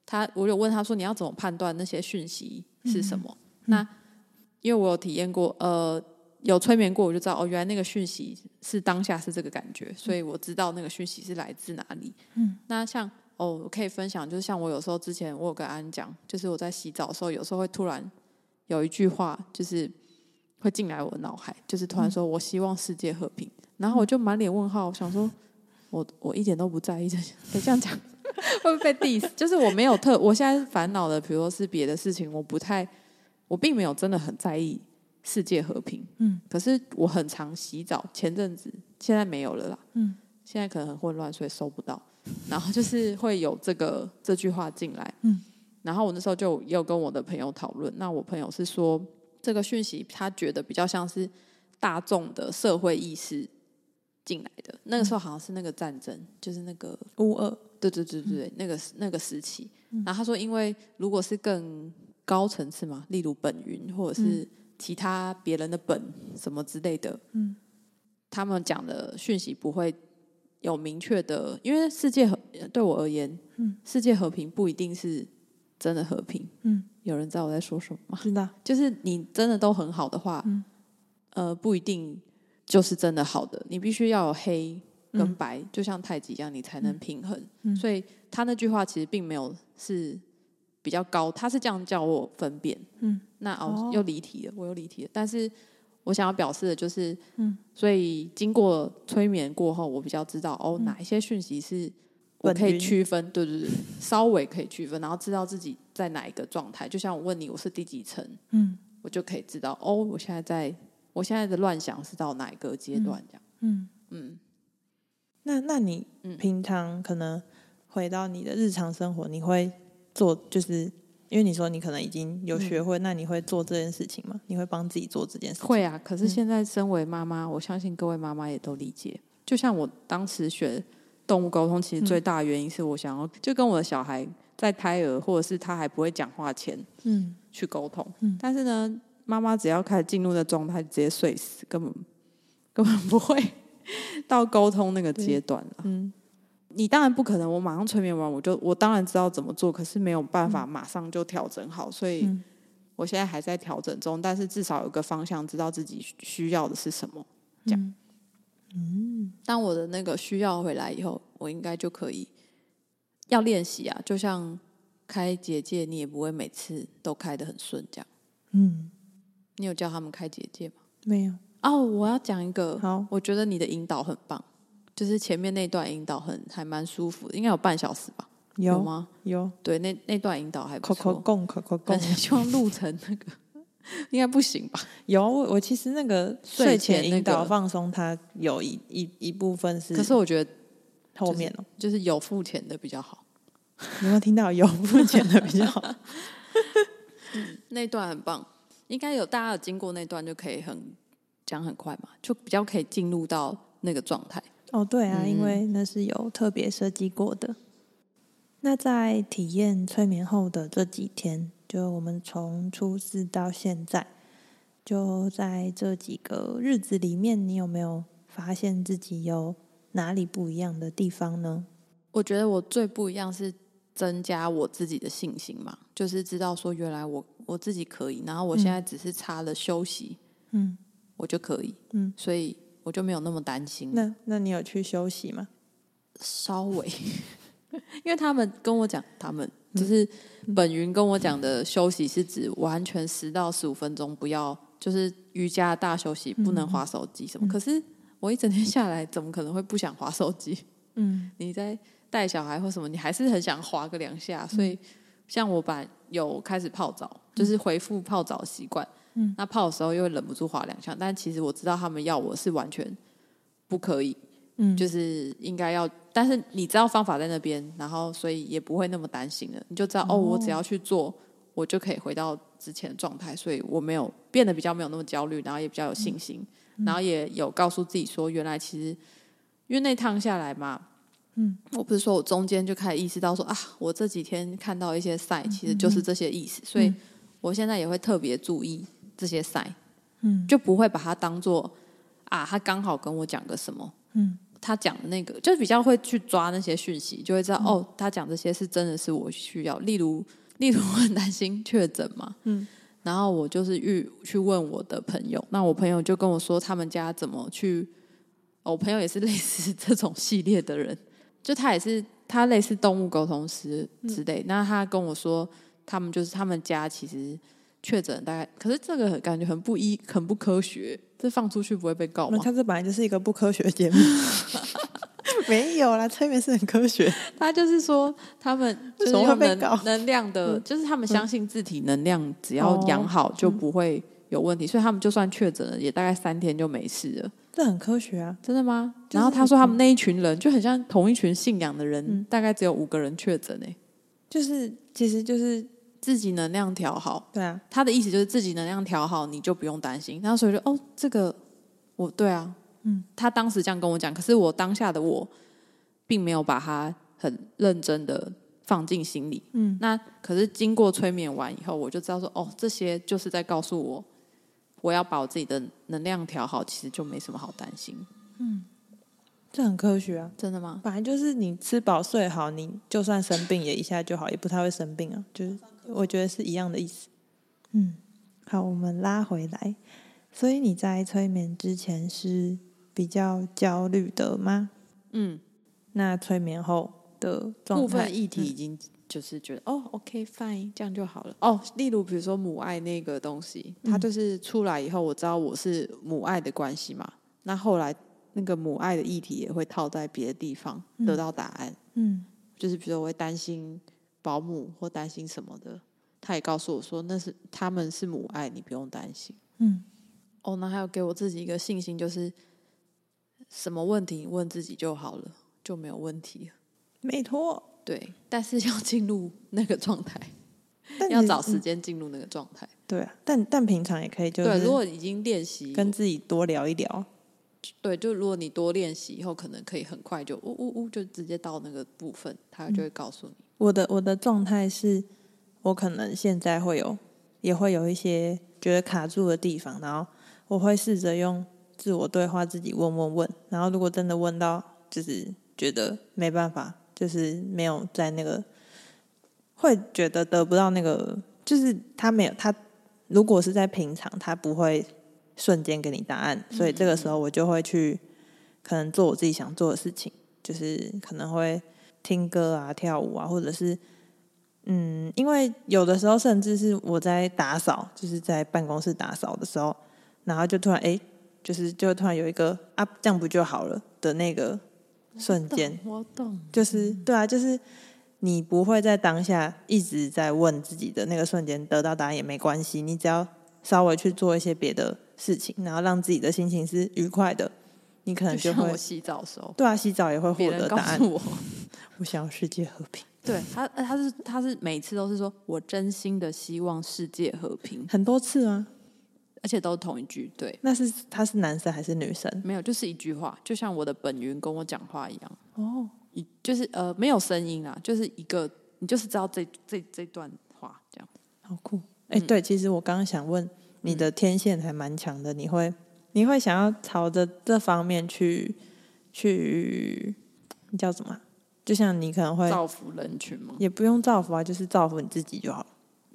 他我有问他说，你要怎么判断那些讯息是什么？嗯、那因为我有体验过，呃，有催眠过，我就知道哦，原来那个讯息是当下是这个感觉，所以我知道那个讯息是来自哪里。嗯，那像哦，我可以分享，就是像我有时候之前我有跟安讲，就是我在洗澡的时候，有时候会突然有一句话，就是会进来我的脑海，就是突然说我希望世界和平，然后我就满脸问号，我想说。我我一点都不在意这些，这样讲 会不会被 diss？就是我没有特，我现在烦恼的，比如说是别的事情，我不太，我并没有真的很在意世界和平。嗯，可是我很常洗澡，前阵子现在没有了啦。嗯，现在可能很混乱，所以收不到。然后就是会有这个这句话进来。嗯，然后我那时候就有跟我的朋友讨论，那我朋友是说这个讯息他觉得比较像是大众的社会意识。进来的那个时候好像是那个战争，嗯、就是那个乌俄，对对对对，嗯、那个那个时期。嗯、然后他说，因为如果是更高层次嘛，例如本云或者是其他别人的本什么之类的，嗯，他们讲的讯息不会有明确的，因为世界和对我而言，嗯，世界和平不一定是真的和平，嗯，有人知道我在说什么吗？知道，就是你真的都很好的话，嗯，呃，不一定。就是真的好的，你必须要有黑跟白，嗯、就像太极一样，你才能平衡。嗯、所以他那句话其实并没有是比较高，他是这样叫我分辨。嗯，那哦又离题了，我又离题了。但是我想要表示的就是，嗯，所以经过催眠过后，我比较知道哦哪一些讯息是我可以区分，对对对，稍微可以区分，然后知道自己在哪一个状态。就像我问你，我是第几层？嗯，我就可以知道哦，我现在在。我现在的乱想是到哪一个阶段？这样，嗯嗯，那那你平常可能回到你的日常生活，你会做，就是因为你说你可能已经有学会，嗯、那你会做这件事情吗？你会帮自己做这件事情？会啊。可是现在身为妈妈，嗯、我相信各位妈妈也都理解。就像我当时学动物沟通，其实最大的原因是我想要就跟我的小孩在胎儿或者是他还不会讲话前，嗯，去沟通。嗯，但是呢。妈妈只要开始进入的状态，直接睡死，根本根本不会 到沟通那个阶段了。嗯，你当然不可能，我马上催眠完，我就我当然知道怎么做，可是没有办法马上就调整好，所以我现在还在调整中。但是至少有个方向，知道自己需要的是什么。这样，嗯，当我的那个需要回来以后，我应该就可以要练习啊。就像开结界，你也不会每次都开的很顺，这样，嗯。你有教他们开结界吗？没有。哦，我要讲一个。好，我觉得你的引导很棒，就是前面那段引导很还蛮舒服的，应该有半小时吧？有，有吗？有。对，那那段引导还不错。可可供可可供，希望录成那个应该不行吧？有，我我其实那个睡前引导放松，它有一一一部分是，可是我觉得后面哦，就是有付钱的比较好。有没有听到？有付钱的比较好。嗯，那段很棒。应该有，大家有经过那段就可以很讲很快嘛，就比较可以进入到那个状态。哦，对啊，嗯、因为那是有特别设计过的。那在体验催眠后的这几天，就我们从初四到现在，就在这几个日子里面，你有没有发现自己有哪里不一样的地方呢？我觉得我最不一样是增加我自己的信心嘛，就是知道说原来我我自己可以，然后我现在只是差了休息，嗯，我就可以，嗯，所以我就没有那么担心。那那你有去休息吗？稍微，因为他们跟我讲，他们就是本云跟我讲的休息是指完全十到十五分钟，不要就是瑜伽大休息，不能滑手机什么。可是我一整天下来，怎么可能会不想滑手机？嗯，你在。带小孩或什么，你还是很想滑个两下，所以像我把有开始泡澡，就是回复泡澡习惯。嗯，那泡的时候又会忍不住划两下，但其实我知道他们要我是完全不可以，嗯，就是应该要，但是你知道方法在那边，然后所以也不会那么担心了，你就知道哦，我只要去做，我就可以回到之前的状态，所以我没有变得比较没有那么焦虑，然后也比较有信心，然后也有告诉自己说，原来其实因为那趟下来嘛。嗯，我不是说我中间就开始意识到说啊，我这几天看到一些 sign，其实就是这些意思，所以我现在也会特别注意这些 sign，嗯，就不会把它当做啊，他刚好跟我讲个什么，嗯，他讲的那个就比较会去抓那些讯息，就会知道哦，他讲这些是真的是我需要，例如 例如我很担心确诊嘛，嗯，然后我就是去去问我的朋友，那我朋友就跟我说他们家怎么去，我朋友也是类似这种系列的人。就他也是，他类似动物沟通师之类。嗯、那他跟我说，他们就是他们家其实确诊大概，可是这个感觉很不一，很不科学。这放出去不会被告吗？他这本来就是一个不科学的节目。没有啦，催眠是很科学。他就是说，他们 就是用能能量的，就是他们相信自体能量只要养好就不会有问题，所以他们就算确诊了，也大概三天就没事了。这很科学啊，真的吗？就是、然后他说他们那一群人就很像同一群信仰的人，嗯、大概只有五个人确诊诶。就是其实就是自己能量调好，对啊，他的意思就是自己能量调好，你就不用担心。然后所以就哦，这个我对啊，嗯，他当时这样跟我讲，可是我当下的我并没有把他很认真的放进心里，嗯，那可是经过催眠完以后，我就知道说哦，这些就是在告诉我。我要把我自己的能量调好，其实就没什么好担心。嗯，这很科学啊，真的吗？本来就是你吃饱睡好，你就算生病也一下就好，也不太会生病啊。就是我觉得是一样的意思。嗯，好，我们拉回来。所以你在催眠之前是比较焦虑的吗？嗯，那催眠后的状态部分议题已经。就是觉得哦，OK fine，这样就好了。哦，例如比如说母爱那个东西，它就是出来以后，我知道我是母爱的关系嘛。那后来那个母爱的议题也会套在别的地方得到答案。嗯，就是比如说我会担心保姆或担心什么的，他也告诉我说那是他们是母爱，你不用担心。嗯，哦，那还有给我自己一个信心，就是什么问题问自己就好了，就没有问题了。没错。对，但是要进入那个状态，要找时间进入那个状态。对啊，但但平常也可以，就是对。如果已经练习，跟自己多聊一聊。对，就如果你多练习以后，可能可以很快就呜呜呜，就直接到那个部分，他就会告诉你。嗯、我的我的状态是，我可能现在会有，也会有一些觉得卡住的地方，然后我会试着用自我对话，自己问问问，然后如果真的问到，就是觉得没办法。就是没有在那个，会觉得得不到那个，就是他没有他，如果是在平常，他不会瞬间给你答案，所以这个时候我就会去可能做我自己想做的事情，就是可能会听歌啊、跳舞啊，或者是嗯，因为有的时候甚至是我在打扫，就是在办公室打扫的时候，然后就突然哎，就是就突然有一个啊，这样不就好了的那个。瞬间，我懂，就是对啊，就是你不会在当下一直在问自己的那个瞬间得到答案也没关系，你只要稍微去做一些别的事情，然后让自己的心情是愉快的，你可能就会。洗澡的时候，对啊，洗澡也会获得答案。我，我想要世界和平。对他，他是他是每次都是说我真心的希望世界和平，很多次啊。而且都是同一句，对。那是他是男生还是女生？没有，就是一句话，就像我的本源跟我讲话一样。哦，一就是呃没有声音啊，就是一个你就是知道这这这段话这样。好酷。哎、欸，对，其实我刚刚想问，你的天线还蛮强的，你会你会想要朝着这方面去去，你叫什么？就像你可能会造福人群吗？也不用造福啊，就是造福你自己就好了。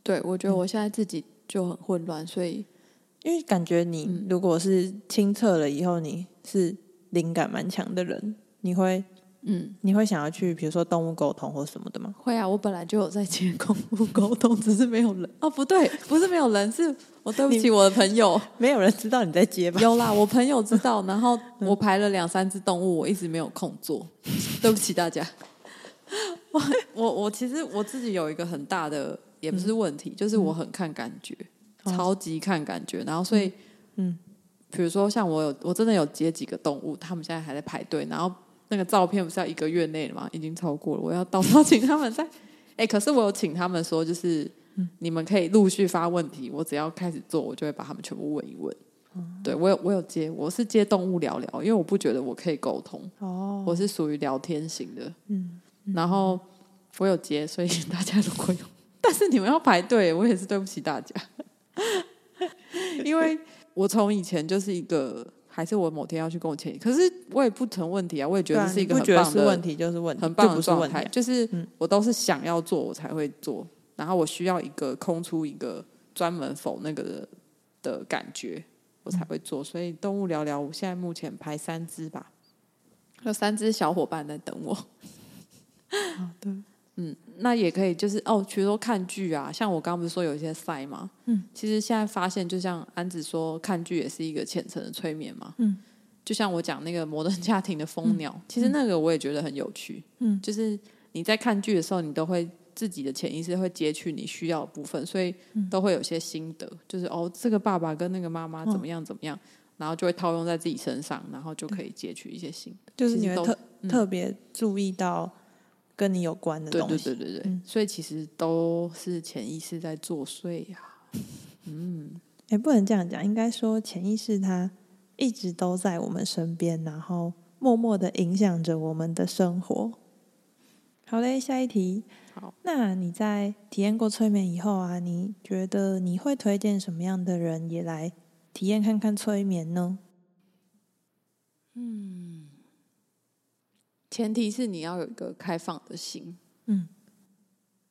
对，我觉得我现在自己就很混乱，所以因为感觉你如果是清澈了以后，你是灵感蛮强的人，你会嗯，你会想要去比如说动物沟通或什么的吗？会啊，我本来就有在接动物沟通，只是没有人 哦，不对，不是没有人，是我对不起我的朋友，没有人知道你在接吧？有啦，我朋友知道，然后 我排了两三只动物，我一直没有空做，对不起大家。我我我其实我自己有一个很大的也不是问题，嗯、就是我很看感觉，嗯、超级看感觉。然后所以，嗯，比如说像我有我真的有接几个动物，他们现在还在排队。然后那个照片不是要一个月内了吗？已经超过了，我要到时候请他们再。哎、欸，可是我有请他们说，就是、嗯、你们可以陆续发问题，我只要开始做，我就会把他们全部问一问。嗯、对我有我有接，我是接动物聊聊，因为我不觉得我可以沟通。哦，我是属于聊天型的。嗯。然后我有接，所以大家如果有，但是你们要排队，我也是对不起大家，因为我从以前就是一个，还是我某天要去跟我签，可是我也不成问题啊，我也觉得是一个很棒的问题，就是问题，很棒的状态，就是我都是想要做我才会做，然后我需要一个空出一个专门否那个的的感觉，我才会做，所以动物聊聊，我现在目前排三只吧，有三只小伙伴在等我。好的，嗯，那也可以，就是哦，比如说看剧啊，像我刚刚不是说有一些赛嘛？嗯，其实现在发现，就像安子说，看剧也是一个浅层的催眠嘛。嗯，就像我讲那个《摩登家庭》的蜂鸟，嗯，其实那个我也觉得很有趣。嗯，就是你在看剧的时候，你都会自己的潜意识会截取你需要的部分，所以都会有些心得，就是哦，这个爸爸跟那个妈妈怎么样怎么样，嗯，然后就会套用在自己身上，然后就可以截取一些心得，就是你会特、嗯、特别注意到。跟你有关的东西，对对对对对，嗯、所以其实都是潜意识在作祟呀、啊。嗯，也、欸、不能这样讲，应该说潜意识它一直都在我们身边，然后默默的影响着我们的生活。好嘞，下一题。好，那你在体验过催眠以后啊，你觉得你会推荐什么样的人也来体验看看催眠呢？嗯。前提是你要有一个开放的心，嗯，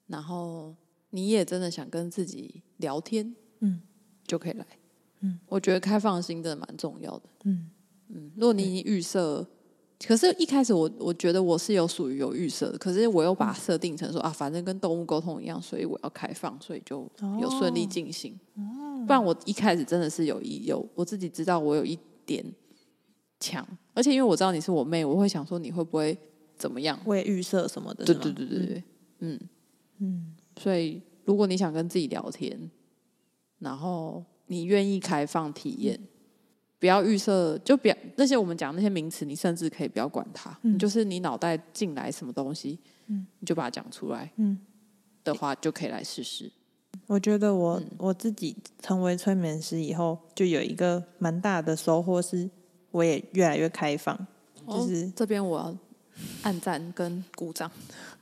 然后你也真的想跟自己聊天，嗯，就可以来，嗯，我觉得开放的心真的蛮重要的，嗯。嗯。如果你已经预设，可是一开始我我觉得我是有属于有预设的，可是我又把它设定成说啊，反正跟动物沟通一样，所以我要开放，所以就有顺利进行。哦，不然我一开始真的是有一有我自己知道我有一点。强，而且因为我知道你是我妹，我会想说你会不会怎么样？会预设什么的？对对对对对，嗯嗯。所以如果你想跟自己聊天，然后你愿意开放体验，嗯、不要预设，就不要那些我们讲那些名词，你甚至可以不要管它，嗯、就是你脑袋进来什么东西，嗯，你就把它讲出来，嗯，的话就可以来试试。我觉得我、嗯、我自己成为催眠师以后，就有一个蛮大的收获是。我也越来越开放，就是、哦、这边我要按赞跟鼓掌。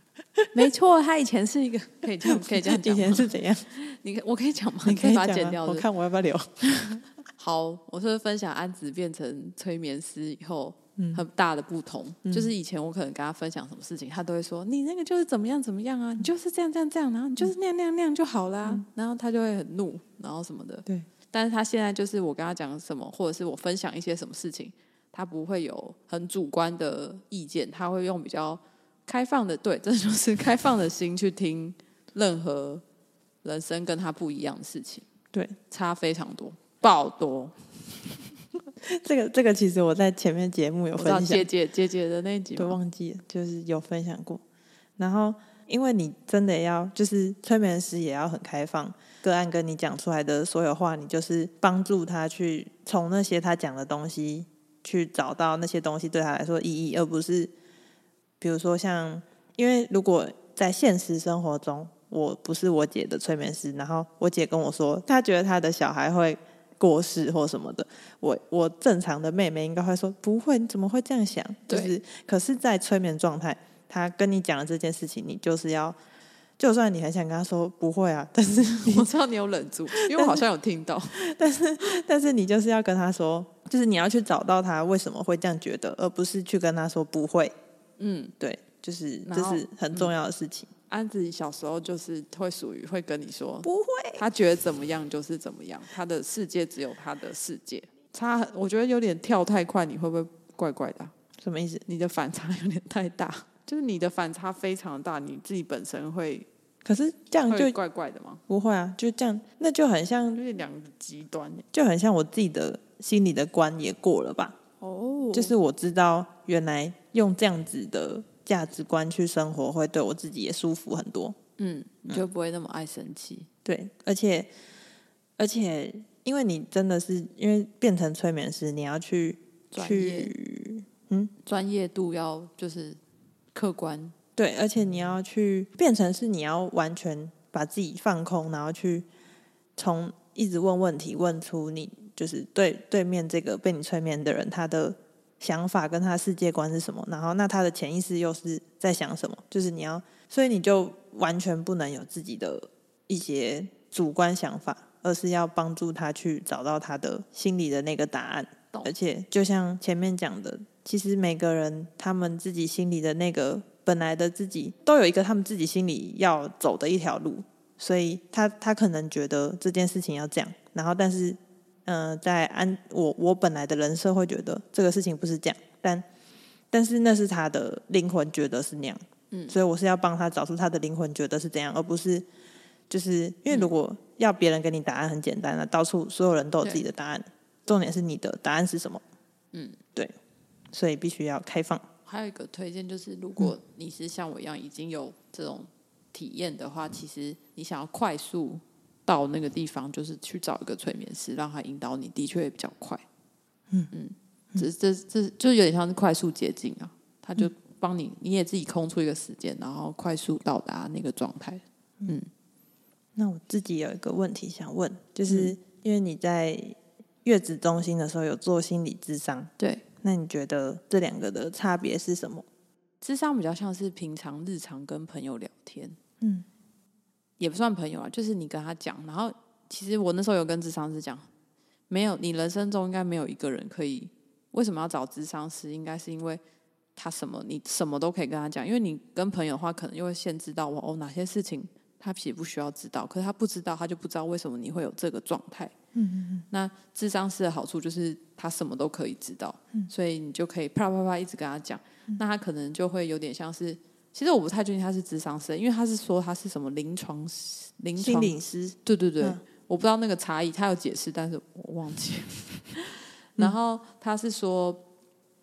没错，他以前是一个可以这样 可以这样讲，以前是怎样？你我可以讲吗？你可以把它剪掉。我看我要不要留？好，我是分享安子变成催眠师以后很大的不同，嗯、就是以前我可能跟他分享什么事情，他都会说你那个就是怎么样怎么样啊，你就是这样这样这样，然后你就是那样那样那样就好啦。嗯、然后他就会很怒，然后什么的。对。但是他现在就是我跟他讲什么，或者是我分享一些什么事情，他不会有很主观的意见，他会用比较开放的，对，这就是开放的心去听任何人生跟他不一样的事情，对，差非常多，爆多。这个这个其实我在前面节目有分享，姐姐姐姐的那集都忘记了，就是有分享过。然后因为你真的要，就是催眠师也要很开放。个案跟你讲出来的所有话，你就是帮助他去从那些他讲的东西去找到那些东西对他来说意义，而不是比如说像，因为如果在现实生活中，我不是我姐的催眠师，然后我姐跟我说，她觉得她的小孩会过世或什么的，我我正常的妹妹应该会说不会，你怎么会这样想？就是，可是，在催眠状态，他跟你讲的这件事情，你就是要。就算你很想跟他说不会啊，但是我知道你有忍住，因为我好像有听到。但是但是你就是要跟他说，就是你要去找到他为什么会这样觉得，而不是去跟他说不会。嗯，对，就是这是很重要的事情。嗯、安子小时候就是会属于会跟你说不会，他觉得怎么样就是怎么样，他的世界只有他的世界。差，我觉得有点跳太快，你会不会怪怪的、啊？什么意思？你的反差有点太大。就是你的反差非常大，你自己本身会，可是这样就怪怪的吗？不会啊，就这样，那就很像，就是两个极端，就很像我自己的心里的关也过了吧？哦，就是我知道原来用这样子的价值观去生活，会对我自己也舒服很多。嗯，你就不会那么爱生气。嗯。对，而且而且，因为你真的是因为变成催眠师，你要去去，嗯，专业度要就是。客观对，而且你要去变成是你要完全把自己放空，然后去从一直问问题，问出你就是对对面这个被你催眠的人他的想法跟他世界观是什么，然后那他的潜意识又是在想什么，就是你要，所以你就完全不能有自己的一些主观想法，而是要帮助他去找到他的心里的那个答案，而且就像前面讲的。其实每个人他们自己心里的那个本来的自己，都有一个他们自己心里要走的一条路，所以他他可能觉得这件事情要这样，然后但是，嗯、呃，在安我我本来的人设会觉得这个事情不是这样，但但是那是他的灵魂觉得是那样，嗯，所以我是要帮他找出他的灵魂觉得是怎样，而不是就是因为如果要别人给你答案很简单了，到处所有人都有自己的答案，重点是你的答案是什么？嗯，对。所以必须要开放。还有一个推荐就是，如果你是像我一样已经有这种体验的话，其实你想要快速到那个地方，就是去找一个催眠师，让他引导你，的确也比较快。嗯嗯，这这这就有点像是快速捷径啊，他就帮你，你也自己空出一个时间，然后快速到达那个状态。嗯，那我自己有一个问题想问，就是因为你在月子中心的时候有做心理智商，对。那你觉得这两个的差别是什么？智商比较像是平常日常跟朋友聊天，嗯，也不算朋友啊，就是你跟他讲。然后其实我那时候有跟智商师讲，没有，你人生中应该没有一个人可以，为什么要找智商师？应该是因为他什么，你什么都可以跟他讲。因为你跟朋友的话，可能又会限制到我哦，哪些事情他其实不需要知道，可是他不知道，他就不知道为什么你会有这个状态。嗯嗯嗯，那智商师的好处就是他什么都可以知道，嗯，所以你就可以啪啪啪一直跟他讲，嗯，那他可能就会有点像是，其实我不太确定他是智商师，因为他是说他是什么临床临床心理师，对对对，嗯，我不知道那个差异，他有解释，但是我忘记了。然后他是说，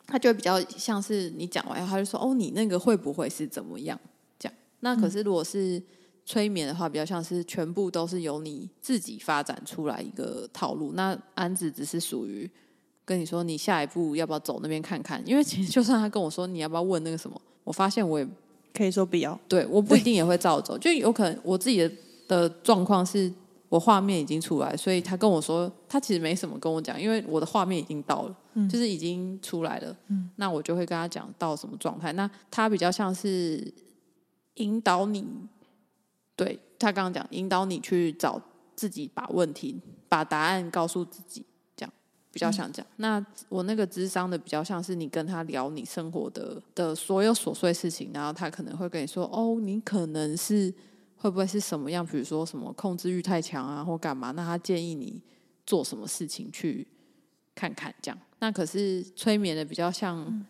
他就会比较像是你讲完，他就说哦，你那个会不会是怎么样？这样，那可是如果是。嗯催眠的话，比较像是全部都是由你自己发展出来一个套路。那安子只是属于跟你说，你下一步要不要走那边看看？因为其实就算他跟我说你要不要问那个什么，我发现我也可以说不要。对，我不一定也会照走，就有可能我自己的的状况是我画面已经出来，所以他跟我说他其实没什么跟我讲，因为我的画面已经到了，嗯，就是已经出来了。嗯，那我就会跟他讲到什么状态。那他比较像是引导你。对，他刚刚讲，引导你去找自己，把问题、把答案告诉自己，这样比较像这样。那我那个智商的比较像是你跟他聊你生活的的所有琐碎事情，然后他可能会跟你说：“哦，你可能是会不会是什么样？比如说什么控制欲太强啊，或干嘛？”那他建议你做什么事情去看看这样。那可是催眠的比较像，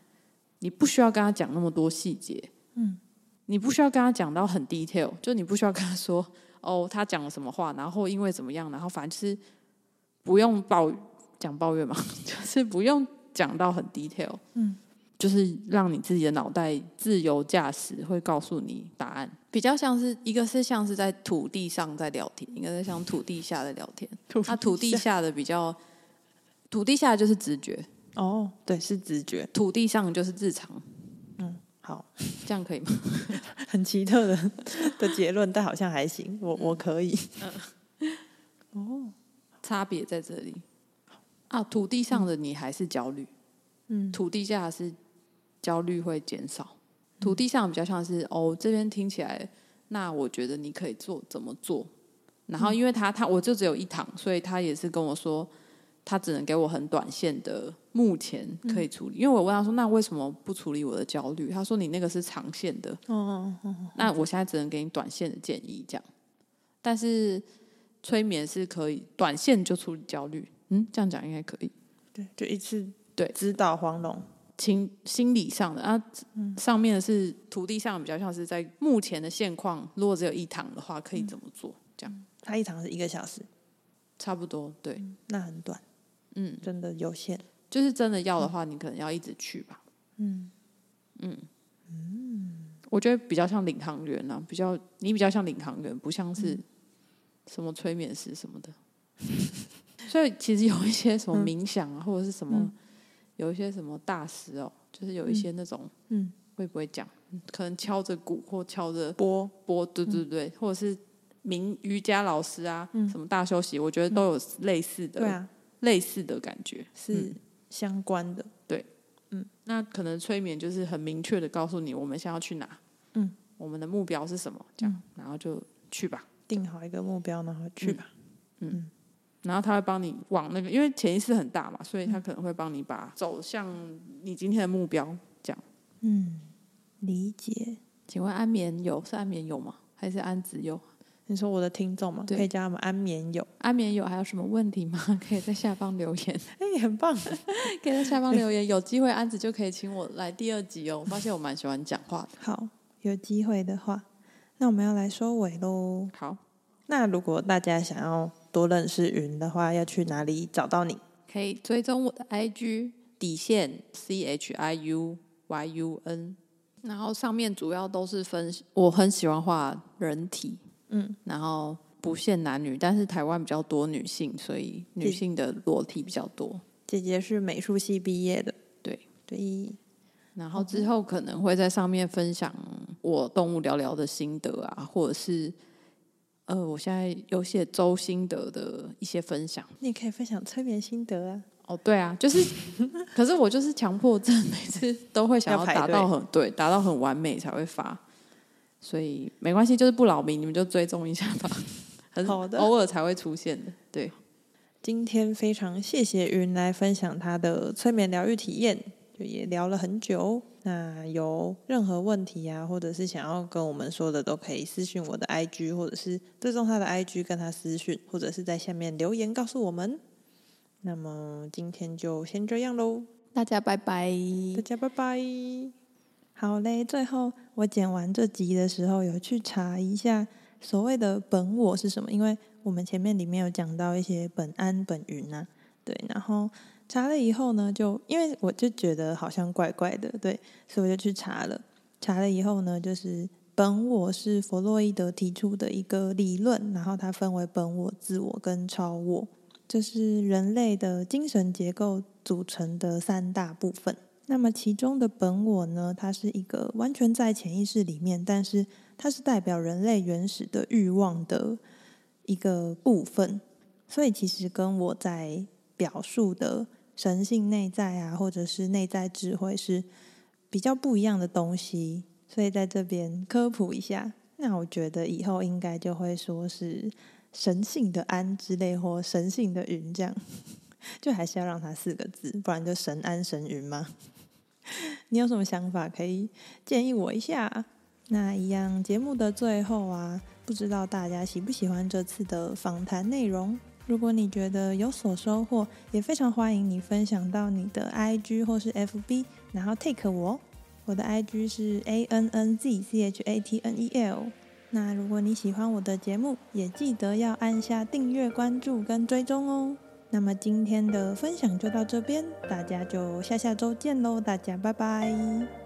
你不需要跟他讲那么多细节，嗯。你不需要跟他讲到很 detail，就你不需要跟他说哦，他讲了什么话，然后因为怎么样，然后反正就是不用抱讲抱怨嘛，就是不用讲到很 detail，嗯，就是让你自己的脑袋自由驾驶，会告诉你答案，比较像是一个是像是在土地上在聊天，一个是像土地下的聊天，那土地下的比较，土地下的就是直觉，哦，对，是直觉，土地上就是日常。好，这样可以吗？很奇特的的结论，但好像还行。我我可以。嗯、哦，差别在这里啊！土地上的你还是焦虑，嗯，土地下是焦虑会减少。土地上比较像是哦，这边听起来那我觉得你可以做怎么做？然后因为他他我就只有一堂，所以他也是跟我说，他只能给我很短线的，目前可以处理。嗯、因为我问他说，那为什么不处理我的焦虑？他说你那个是长线的，哦哦哦，那我现在只能给你短线的建议，这样。但是催眠是可以短线就处理焦虑，嗯，这样讲应该可以。对，就一次对指导黄龙，心心理上的啊，上面的是土地上比较像是在目前的现况，如果只有一堂的话，可以怎么做？这样，他一堂是一个小时，差不多，对，嗯、那很短，嗯，真的有限。就是真的要的话，你可能要一直去吧。嗯。嗯。嗯，我觉得比较像领航员啊，比较你比较像领航员，不像是什么催眠师什么的。所以其实有一些什么冥想啊，或者是什么，有一些什么大师哦，就是有一些那种，嗯，会不会讲？可能敲着鼓或敲着波波，对对对，或者是冥瑜伽老师啊，什么大休息，我觉得都有类似的，对啊，类似的感觉是。相关的，对，嗯，那可能催眠就是很明确的告诉你，我们现在要去哪，嗯，我们的目标是什么，这样，嗯、然后就去吧，定好一个目标，然后去吧，嗯，嗯，然后他会帮你往那个，因为潜意识很大嘛，所以他可能会帮你把走向你今天的目标，这样，嗯，理解。请问安眠有是安眠有吗？还是安子有？你说我的听众嘛，可以叫他们安眠友。安眠友还有什么问题吗？可以在下方留言。哎、欸，很棒，可以在下方留言。有机会安子就可以请我来第二集哦。我发现我蛮喜欢讲话的。好，有机会的话，那我们要来收尾喽。好，那如果大家想要多认识云的话，要去哪里找到你？可以追踪我的 IG 底线 C H I U Y U N，然后上面主要都是分，我很喜欢画人体。嗯，然后不限男女，但是台湾比较多女性，所以女性的裸体比较多。姐姐是美术系毕业的，对对。然后之后可能会在上面分享我动物聊聊的心得啊，或者是呃，我现在有写周心得的一些分享。你也可以分享催眠心得啊。哦，对啊，就是，可是我就是强迫症，每次都会想要达到很对，达到很完美才会发。所以没关系，就是不扰民，你们就追踪一下吧。好的，偶尔才会出现的。对，今天非常谢谢云来分享他的催眠疗愈体验，就也聊了很久。那有任何问题啊，或者是想要跟我们说的，都可以私讯我的 IG，或者是追踪他的 IG 跟他私讯，或者是在下面留言告诉我们。那么今天就先这样喽，大家拜拜，大家拜拜。好嘞，最后我剪完这集的时候，有去查一下所谓的本我是什么，因为我们前面里面有讲到一些本安、本云啊，对，然后查了以后呢，就因为我就觉得好像怪怪的，对，所以我就去查了。查了以后呢，就是本我是弗洛伊德提出的一个理论，然后它分为本我、自我跟超我，这是人类的精神结构组成的三大部分。那么其中的本我呢，它是一个完全在潜意识里面，但是它是代表人类原始的欲望的一个部分，所以其实跟我在表述的神性内在啊，或者是内在智慧是比较不一样的东西，所以在这边科普一下。那我觉得以后应该就会说是神性的安之类，或神性的云这样，就还是要让它四个字，不然就神安神云吗？你有什么想法可以建议我一下？那一样节目的最后啊，不知道大家喜不喜欢这次的访谈内容？如果你觉得有所收获，也非常欢迎你分享到你的 IG 或是 FB，然后 take 我。我的 IG 是 A N N Z C H A T N E L。那如果你喜欢我的节目，也记得要按下订阅、关注跟追踪哦。那么今天的分享就到这边，大家就下下周见喽！大家拜拜。